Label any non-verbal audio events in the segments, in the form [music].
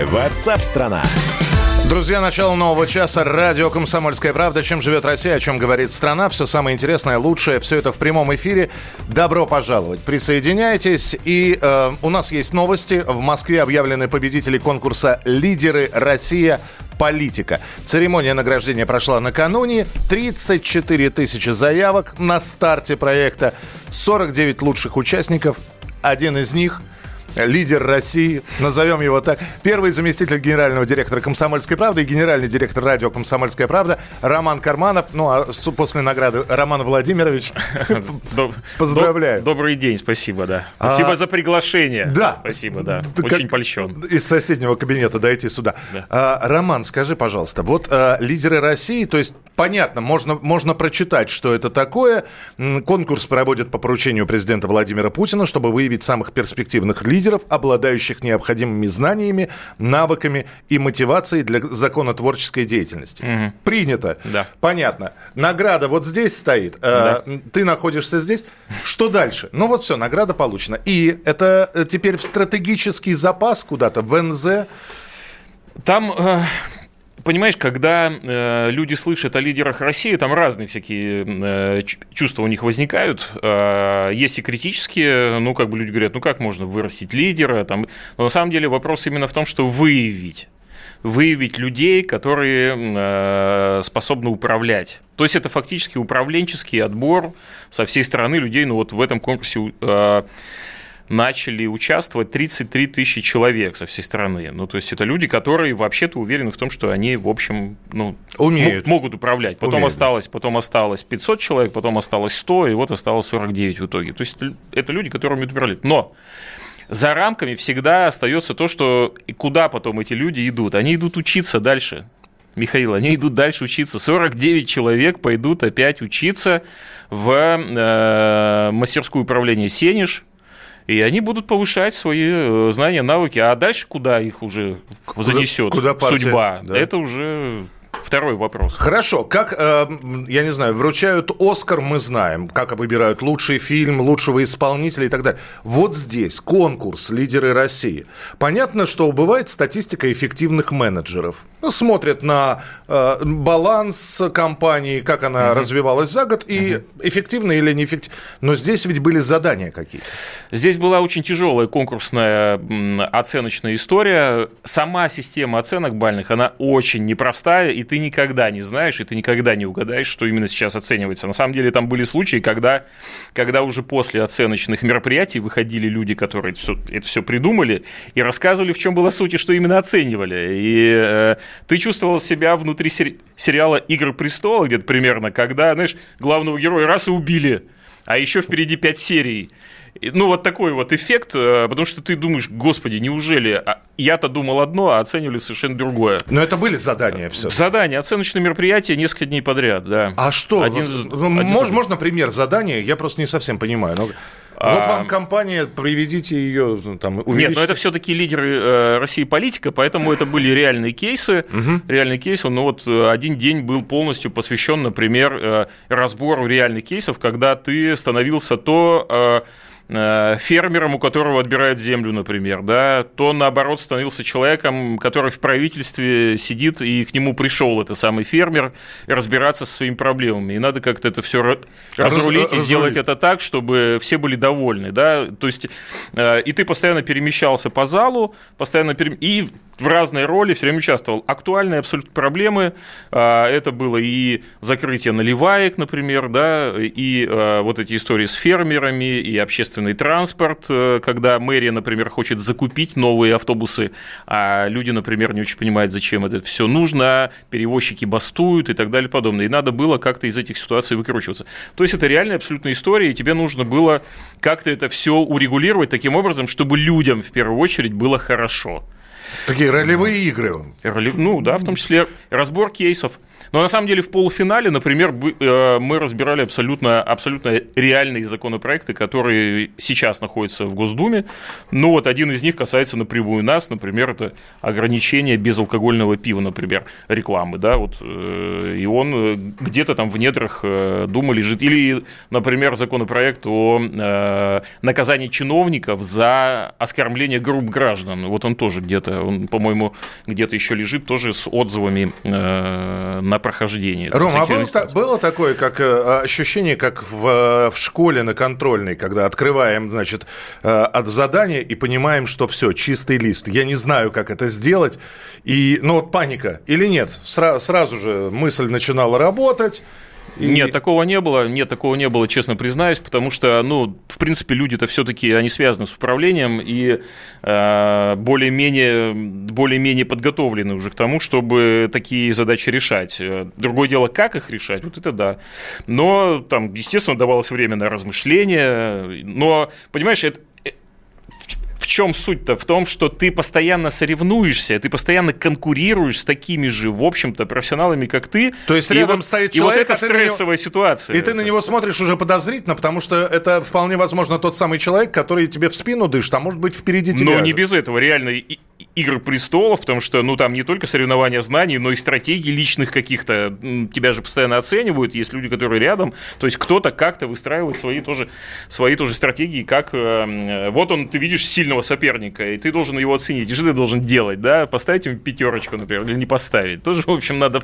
Ватсап-страна! Друзья, начало нового часа. Радио «Комсомольская правда». Чем живет Россия, о чем говорит страна. Все самое интересное, лучшее. Все это в прямом эфире. Добро пожаловать. Присоединяйтесь. И э, у нас есть новости. В Москве объявлены победители конкурса «Лидеры Россия. Политика». Церемония награждения прошла накануне. 34 тысячи заявок на старте проекта. 49 лучших участников. Один из них – лидер России, назовем его так, первый заместитель генерального директора «Комсомольской правды» и генеральный директор радио «Комсомольская правда» Роман Карманов. Ну, а после награды Роман Владимирович. [laughs] [laughs] Поздравляю. Добрый день, спасибо, да. Спасибо за приглашение. Да. Спасибо, да. Очень польщен. Из соседнего кабинета дойти сюда. А, Роман, скажи, пожалуйста, вот а, лидеры России, то есть понятно, можно, можно прочитать, что это такое. Конкурс проводят по поручению президента Владимира Путина, чтобы выявить самых перспективных лидеров, обладающих необходимыми знаниями, навыками и мотивацией для законотворческой деятельности. Угу. Принято. Да. Понятно. Награда вот здесь стоит. Да. Ты находишься здесь. Что дальше? Ну вот все, награда получена. И это э, теперь в стратегический запас куда-то, в НЗ. Там э, понимаешь, когда э, люди слышат о лидерах России, там разные всякие э, чувства у них возникают. Э, есть и критические, ну, как бы люди говорят, ну, как можно вырастить лидера? Там, но на самом деле вопрос именно в том, что выявить выявить людей, которые э, способны управлять. То есть это фактически управленческий отбор со всей стороны людей. Ну вот в этом конкурсе э, начали участвовать 33 тысячи человек со всей страны. Ну, то есть это люди, которые вообще-то уверены в том, что они, в общем, ну, Умеют. могут управлять. Потом Умеют. осталось, потом осталось 500 человек, потом осталось 100, и вот осталось 49 в итоге. То есть это люди, которые умеют управлять. Но за рамками всегда остается то, что куда потом эти люди идут. Они идут учиться дальше. Михаил, они идут дальше учиться. 49 человек пойдут опять учиться в э, мастерскую управления «Сенеж», и они будут повышать свои э, знания, навыки. А дальше куда их уже занесет куда партия, судьба? да. Это уже второй вопрос. Хорошо, как, э, я не знаю, вручают Оскар, мы знаем, как выбирают лучший фильм, лучшего исполнителя и так далее. Вот здесь конкурс «Лидеры России». Понятно, что бывает статистика эффективных менеджеров. Ну, смотрят на э, баланс компании, как она Мгм. развивалась за год, и эффективно или неэффективно. Но здесь ведь были задания какие-то. Здесь была очень тяжелая конкурсная оценочная история. Сама система оценок бальных, она очень непростая, и ты никогда не знаешь, и ты никогда не угадаешь, что именно сейчас оценивается. На самом деле там были случаи, когда, когда уже после оценочных мероприятий выходили люди, которые всё- это все придумали, и рассказывали, в чем была суть, и что именно оценивали. И э, ты чувствовал себя внутри сери- сериала «Игры престола» где-то примерно, когда, знаешь, главного героя раз и убили, а еще впереди пять серий. Ну, вот такой вот эффект, э, потому что ты думаешь, господи, неужели а я-то думал одно, а оценивали совершенно другое. Но это были задания все. Задание, оценочное мероприятие несколько дней подряд, да. А что? Один Вот, ну, один мож- из- можно пример задания? Я просто не совсем понимаю. Ну, Вот А, вам компания, приведите ее, ну, там, Нет, увеличьте. но это все-таки лидеры э, России политика, поэтому это были реальные кейсы. Реальные кейсы. Ну вот э, один день был полностью посвящен, например, э, разбору реальных кейсов, когда ты становился то фермером, у которого отбирают землю, например, да, то наоборот становился человеком, который в правительстве сидит и к нему пришел этот самый фермер разбираться со своими проблемами. И надо как-то это все Раз- разрулить и сделать это так, чтобы все были довольны, да, то есть э, и ты постоянно перемещался по залу, постоянно перем- и в разной роли все время участвовал. Актуальные абсолютно проблемы, э, это было и закрытие наливаек, например, да, и э, вот эти истории с фермерами, и общественный транспорт, э, когда мэрия, например, хочет закупить новые автобусы, а люди, например, не очень понимают, зачем это все нужно, перевозчики бастуют и так далее и подобное. И надо было как-то из этих ситуаций выкручиваться. То есть это реальная абсолютная история, и тебе нужно было как-то это все урегулировать таким образом, чтобы людям в первую очередь было хорошо. Такие ролевые игры. Роли- Ну да, в том числе разбор кейсов. Но на самом деле в полуфинале, например, э, мы разбирали абсолютно, абсолютно реальные законопроекты, которые сейчас находятся в Госдуме. Ну вот один из них касается напрямую нас, например, это ограничение безалкогольного пива, например, рекламы, да, вот, э, и он э, где-то там в недрах думали лежит. Или, например, законопроект о наказании чиновников за оскорбление групп граждан. Вот он тоже где-то, он, по-моему, где-то еще лежит, тоже с отзывами на прохождение. Рома, а было, та, было такое как э, ощущение, как в, в школе на контрольной, когда открываем, значит, э, от задания и понимаем, что все, чистый лист. Я не знаю, как это сделать. И, ну вот паника или нет? Сра- сразу же мысль начинала работать. И... Нет, такого не было, нет, такого не было, честно признаюсь, потому что, ну, в принципе, люди-то все-таки, они связаны с управлением и э, более-менее, более-менее подготовлены уже к тому, чтобы такие задачи решать. Другое дело, как их решать, вот это да. Но там, естественно, давалось время на размышления, но, понимаешь, это, чем суть-то? В том, что ты постоянно соревнуешься, ты постоянно конкурируешь с такими же, в общем-то, профессионалами, как ты. То есть рядом вот, стоит человек, и вот это стрессовая него, ситуация. И ты на него смотришь уже подозрительно, потому что это вполне возможно тот самый человек, который тебе в спину дышит, а может быть впереди тебя. Но не без этого, реально. Игры престолов, потому что, ну, там не только соревнования знаний, но и стратегии личных каких-то. Тебя же постоянно оценивают, есть люди, которые рядом. То есть кто-то как-то выстраивает свои тоже, свои тоже стратегии, как... Э, вот он, ты видишь сильного соперника, и ты должен его оценить. И что ты должен делать, да? Поставить ему пятерочку, например, или не поставить. Тоже, в общем, надо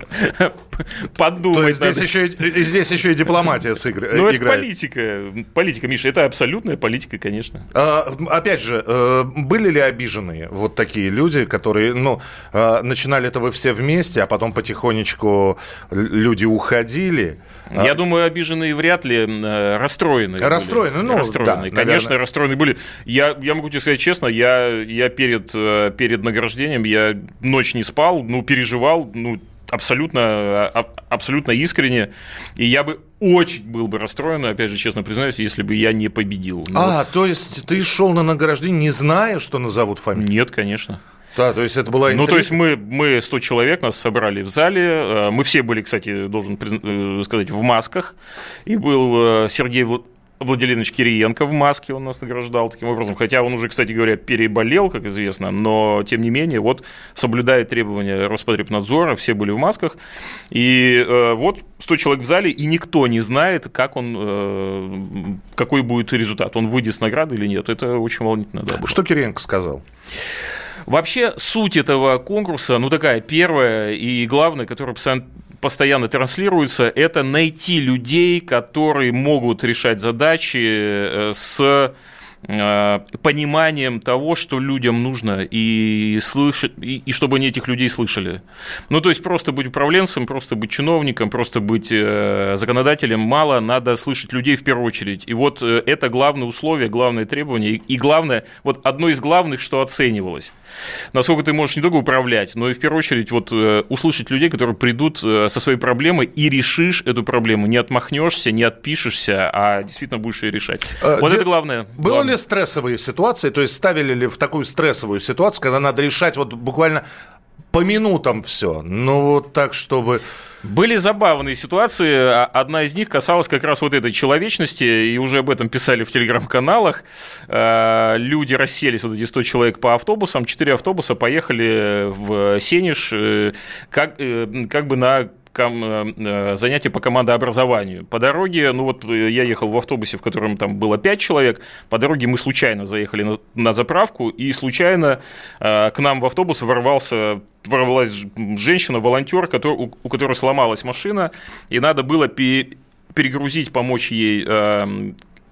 [laughs] подумать. То есть здесь, еще, и, здесь еще и дипломатия с игр, Ну, это политика. Политика, Миша, это абсолютная политика, конечно. А, опять же, э, были ли обиженные вот такие люди, которые, ну, э, начинали это вы все вместе, а потом потихонечку люди уходили? Я а... думаю, обиженные вряд ли э, расстроены. Расстроены, ну, расстроены. Да, Конечно, наверное. расстроены были. Я, я могу тебе сказать честно, я, я перед, э, перед награждением, я ночь не спал, ну, переживал, ну, абсолютно, а, абсолютно искренне. И я бы очень был бы расстроен, опять же, честно признаюсь, если бы я не победил. Ну, а, то есть ты шел на награждение, не зная, что назовут фамилию? Нет, конечно. Да, то есть это была интрига. Ну, то есть мы, мы 100 человек, нас собрали в зале. Э, мы все были, кстати, должен э, сказать, в масках. И был э, Сергей Владимирович Кириенко в маске он нас награждал таким образом, хотя он уже, кстати говоря, переболел, как известно, но тем не менее, вот соблюдая требования Роспотребнадзора, все были в масках, и э, вот 100 человек в зале, и никто не знает, как он, э, какой будет результат, он выйдет с награды или нет, это очень волнительно. Да, Что Кириенко сказал? Вообще суть этого конкурса, ну такая первая и главная, которая постоянно транслируется, это найти людей, которые могут решать задачи э, с пониманием того, что людям нужно, и, слышать, и, и чтобы они этих людей слышали. Ну, то есть просто быть управленцем, просто быть чиновником, просто быть э, законодателем мало, надо слышать людей в первую очередь. И вот э, это главное условие, главное требование, и, главное, вот одно из главных, что оценивалось. Насколько ты можешь не только управлять, но и в первую очередь вот э, услышать людей, которые придут э, со своей проблемой и решишь эту проблему, не отмахнешься, не отпишешься, а действительно будешь ее решать. А, вот де... это главное. Было главное ли стрессовые ситуации, то есть ставили ли в такую стрессовую ситуацию, когда надо решать вот буквально по минутам все, ну вот так, чтобы... Были забавные ситуации. А одна из них касалась как раз вот этой человечности, и уже об этом писали в телеграм-каналах. А, люди расселись, вот эти 100 человек по автобусам, 4 автобуса поехали в Сенеж, э, как, э, как бы на Э, э, занятия по командообразованию. По дороге, ну вот э, я ехал в автобусе, в котором там было 5 человек, по дороге мы случайно заехали на, на заправку, и случайно к нам в автобус ворвался ворвалась женщина, волонтер, который, у, у которой сломалась машина, и надо было перегрузить, помочь ей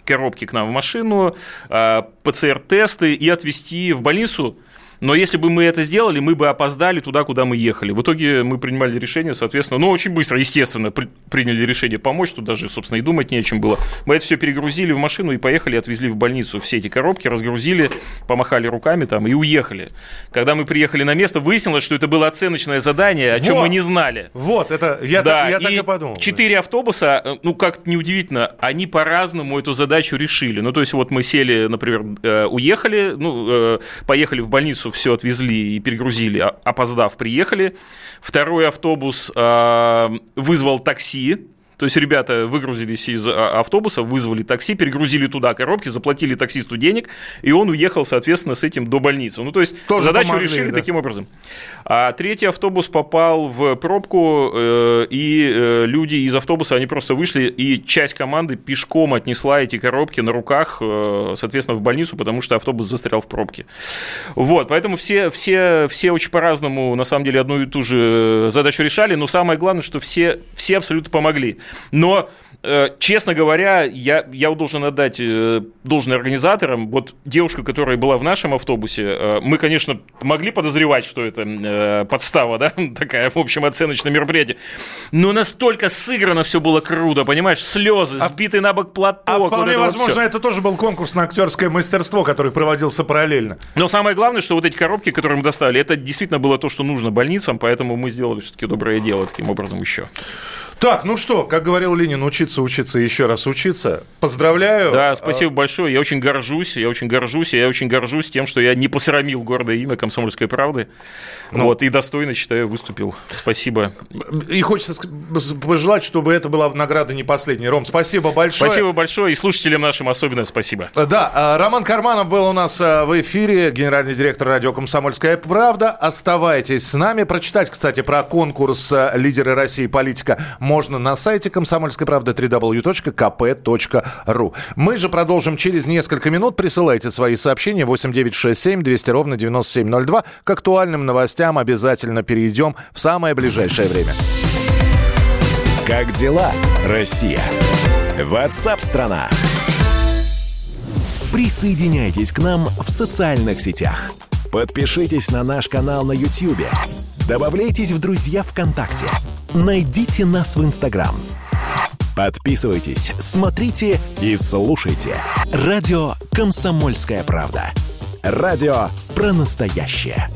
коробки к нам в машину, ПЦР-тесты и отвезти в больницу но если бы мы это сделали, мы бы опоздали туда, куда мы ехали. В итоге мы принимали решение, соответственно, ну, очень быстро, естественно, при, приняли решение помочь, тут даже, собственно, и думать не о чем было. Мы это все перегрузили в машину и поехали, отвезли в больницу все эти коробки, разгрузили, помахали руками там и уехали. Когда мы приехали на место, выяснилось, что это было оценочное задание, о чем вот, мы не знали. Вот, это я, да, так, я и так и подумал. Четыре автобуса, э, ну, как неудивительно, они по-разному эту задачу решили. Ну, то есть вот мы сели, например, э, уехали, ну, э, поехали в больницу автобусов все отвезли и перегрузили, а, опоздав, приехали. Второй автобус э, вызвал такси, то есть ребята выгрузились из а, автобуса, вызвали такси, перегрузили туда коробки, заплатили таксисту денег, и он уехал, соответственно, с этим до больницы. Ну, то есть Тоже задачу помогли, решили да. таким образом. А третий автобус попал в пробку, э, и э, люди из автобуса, они просто вышли, и часть команды пешком отнесла эти коробки на руках, э, соответственно, в больницу, потому что автобус застрял в пробке. Вот, поэтому все, все, все очень по-разному, на самом деле, одну и ту же задачу решали, но самое главное, что все, все абсолютно помогли. Но Э, честно говоря, я, я должен отдать э, должное организаторам. Вот девушка, которая была в нашем автобусе, э, мы, конечно, могли подозревать, что это подстава, да, [laughs] такая, в общем, оценочное мероприятие. Но настолько сыграно все было круто, понимаешь, слезы, а, сбитый на бок платок. А вполне вот это возможно, вот это тоже был конкурс на актерское мастерство, который проводился параллельно. Но самое главное, что вот эти коробки, которые мы доставили, это действительно было то, что нужно больницам, поэтому мы сделали все-таки доброе дело таким образом еще. Так, ну что, как говорил Ленин, учиться, учиться, еще раз учиться. Поздравляю. Да, спасибо большое. Я очень горжусь, я очень горжусь, я очень горжусь тем, что я не посрамил гордое имя комсомольской правды. Ну, вот, и достойно, считаю, выступил. Спасибо. И хочется пожелать, чтобы это была награда не последняя. Ром, спасибо большое. Спасибо большое. И слушателям нашим особенно спасибо. Да, а, Роман Карманов был у нас а, в эфире, генеральный директор радио «Комсомольская правда». Оставайтесь с нами. Прочитать, кстати, про конкурс а, «Лидеры России. Политика» можно на сайте «Комсомольской правды» www.kp.ru. Мы же продолжим через несколько минут. Присылайте свои сообщения 8967 200 ровно 9702. К актуальным новостям обязательно перейдем в самое ближайшее время. Как дела, Россия? Ватсап-страна! Присоединяйтесь к нам в социальных сетях. Подпишитесь на наш канал на YouTube. Добавляйтесь в друзья ВКонтакте. Найдите нас в Инстаграм. Подписывайтесь, смотрите и слушайте. Радио «Комсомольская правда». Радио про настоящее.